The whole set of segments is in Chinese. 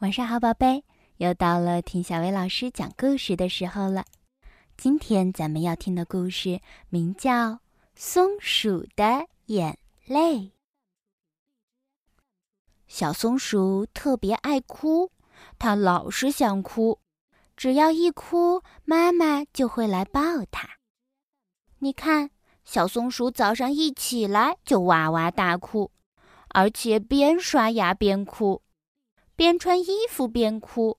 晚上好，宝贝，又到了听小薇老师讲故事的时候了。今天咱们要听的故事名叫《松鼠的眼泪》。小松鼠特别爱哭，它老是想哭，只要一哭，妈妈就会来抱它。你看，小松鼠早上一起来就哇哇大哭，而且边刷牙边哭。边穿衣服边哭，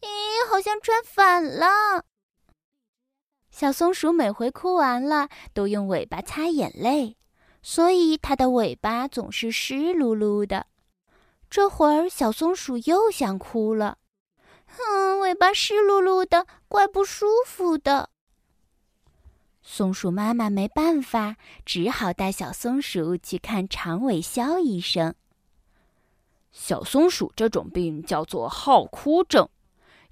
咦，好像穿反了。小松鼠每回哭完了，都用尾巴擦眼泪，所以它的尾巴总是湿漉漉的。这会儿，小松鼠又想哭了，哼，尾巴湿漉漉的，怪不舒服的。松鼠妈妈没办法，只好带小松鼠去看长尾肖医生。小松鼠这种病叫做好哭症，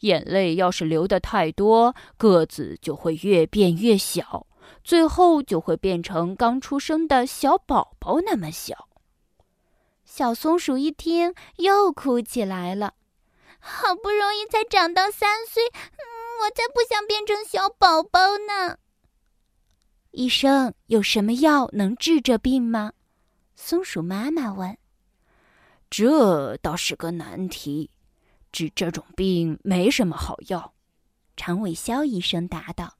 眼泪要是流的太多，个子就会越变越小，最后就会变成刚出生的小宝宝那么小。小松鼠一听，又哭起来了。好不容易才长到三岁，嗯，我才不想变成小宝宝呢。医生，有什么药能治这病吗？松鼠妈妈问。这倒是个难题，治这种病没什么好药。长尾肖医生答道。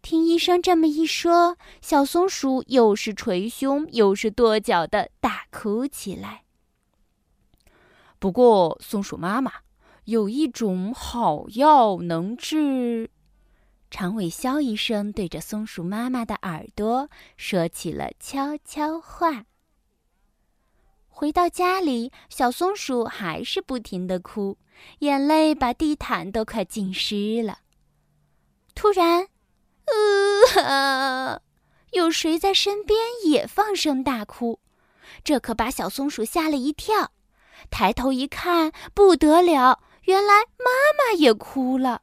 听医生这么一说，小松鼠又是捶胸又是跺脚的大哭起来。不过，松鼠妈妈有一种好药能治。长尾肖医生对着松鼠妈妈的耳朵说起了悄悄话。回到家里，小松鼠还是不停的哭，眼泪把地毯都快浸湿了。突然，呃，有谁在身边也放声大哭，这可把小松鼠吓了一跳。抬头一看，不得了，原来妈妈也哭了。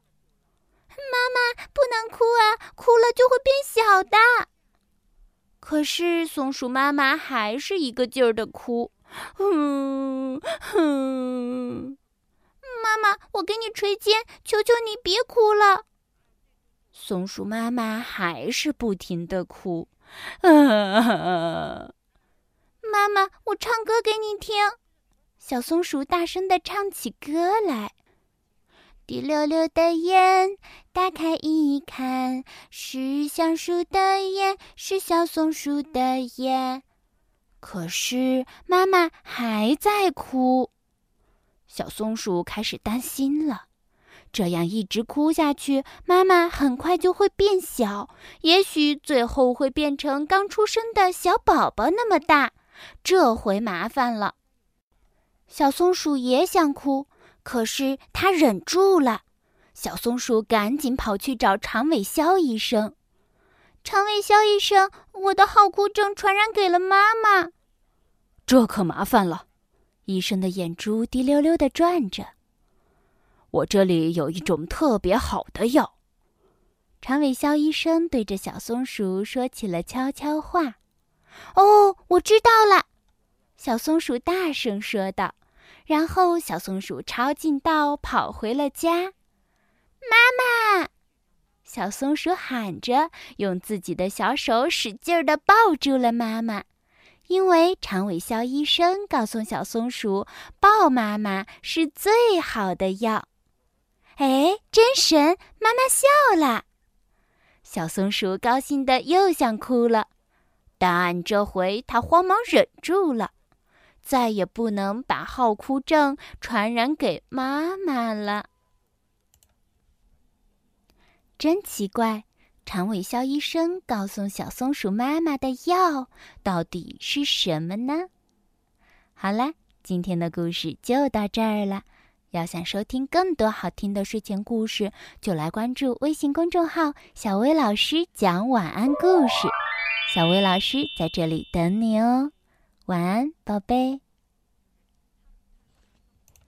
妈妈不能哭啊，哭了就会变小的。可是松鼠妈妈还是一个劲儿的哭。哼哼，妈妈，我给你捶肩，求求你别哭了。松鼠妈妈还是不停的哭。妈妈，我唱歌给你听。小松鼠大声的唱起歌来。滴溜溜的眼，打开一看，是小鼠的眼，是小松鼠的眼。可是妈妈还在哭，小松鼠开始担心了。这样一直哭下去，妈妈很快就会变小，也许最后会变成刚出生的小宝宝那么大。这回麻烦了。小松鼠也想哭，可是它忍住了。小松鼠赶紧跑去找长尾肖医生。长尾肖医生，我的好哭症传染给了妈妈，这可麻烦了。医生的眼珠滴溜溜的转着。我这里有一种特别好的药。长尾肖医生对着小松鼠说起了悄悄话。哦，我知道了，小松鼠大声说道。然后小松鼠抄近道跑回了家。妈妈。小松鼠喊着，用自己的小手使劲儿地抱住了妈妈，因为长尾肖医生告诉小松鼠，抱妈妈是最好的药。哎，真神！妈妈笑了。小松鼠高兴的又想哭了，但这回它慌忙忍住了，再也不能把好哭症传染给妈妈了。真奇怪，长尾肖医生告诉小松鼠妈妈的药到底是什么呢？好啦，今天的故事就到这儿了。要想收听更多好听的睡前故事，就来关注微信公众号“小薇老师讲晚安故事”。小薇老师在这里等你哦，晚安，宝贝。